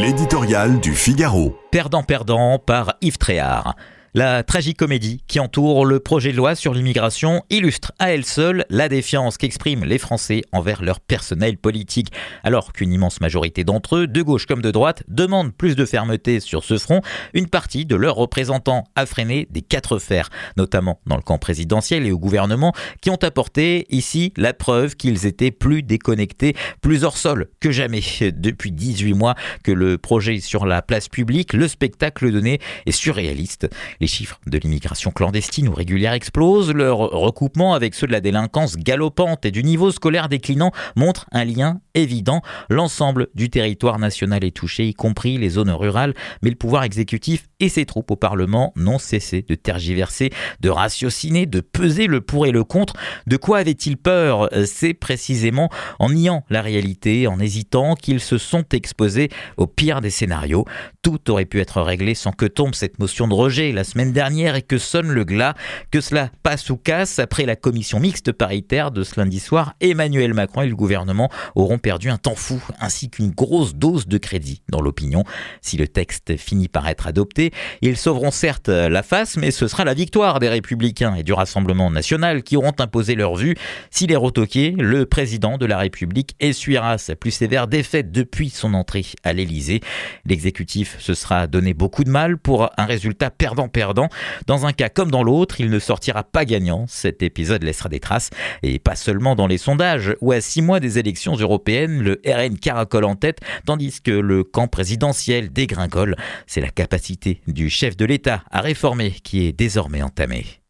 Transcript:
L'éditorial du Figaro. Perdant-perdant par Yves Tréhard. La tragicomédie qui entoure le projet de loi sur l'immigration illustre à elle seule la défiance qu'expriment les Français envers leur personnel politique. Alors qu'une immense majorité d'entre eux, de gauche comme de droite, demandent plus de fermeté sur ce front, une partie de leurs représentants a freiné des quatre fers, notamment dans le camp présidentiel et au gouvernement, qui ont apporté ici la preuve qu'ils étaient plus déconnectés, plus hors sol que jamais. Depuis 18 mois que le projet sur la place publique, le spectacle donné est surréaliste. Chiffres de l'immigration clandestine ou régulière explosent, leur recoupement avec ceux de la délinquance galopante et du niveau scolaire déclinant montre un lien évident. L'ensemble du territoire national est touché, y compris les zones rurales, mais le pouvoir exécutif et ses troupes au Parlement n'ont cessé de tergiverser, de ratiociner, de peser le pour et le contre. De quoi avaient-ils peur C'est précisément en niant la réalité, en hésitant qu'ils se sont exposés au pire des scénarios. Tout aurait pu être réglé sans que tombe cette motion de rejet la semaine dernière et que sonne le glas, que cela passe ou casse après la commission mixte paritaire de ce lundi soir. Emmanuel Macron et le gouvernement auront perdu un temps fou ainsi qu'une grosse dose de crédit dans l'opinion. Si le texte finit par être adopté, ils sauveront certes la face, mais ce sera la victoire des Républicains et du Rassemblement national qui auront imposé leur vue. S'il est retoqué, le président de la République essuiera sa plus sévère défaite depuis son entrée à l'Élysée. L'exécutif se sera donné beaucoup de mal pour un résultat perdant perdant. Dans un cas comme dans l'autre, il ne sortira pas gagnant. Cet épisode laissera des traces, et pas seulement dans les sondages, où à six mois des élections européennes, le RN caracole en tête, tandis que le camp présidentiel dégringole. C'est la capacité du chef de l'État à réformer qui est désormais entamée.